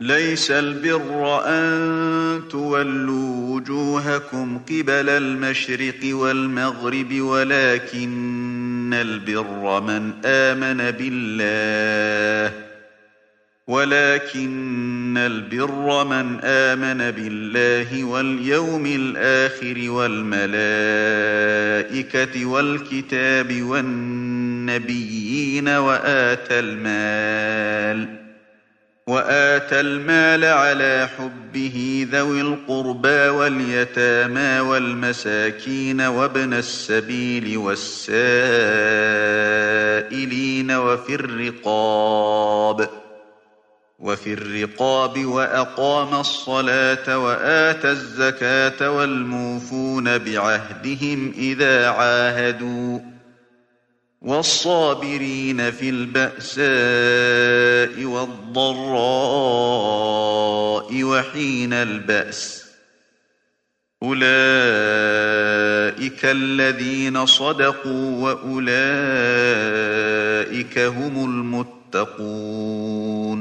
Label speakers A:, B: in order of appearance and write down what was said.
A: ليس البر أن تولوا وجوهكم قبل المشرق والمغرب ولكن البر من آمن بالله. ولكن البر من آمن بالله واليوم الآخر والملائكة والكتاب والنبيين وآتى المال. وآتى المال على حبه ذوي القربى واليتامى والمساكين وابن السبيل والسائلين وفي الرقاب وفي الرقاب وأقام الصلاة وآتى الزكاة والموفون بعهدهم إذا عاهدوا والصابرين في البأساء والضراء وحين البأس. أولئك الذين صدقوا وأولئك هم المتقون.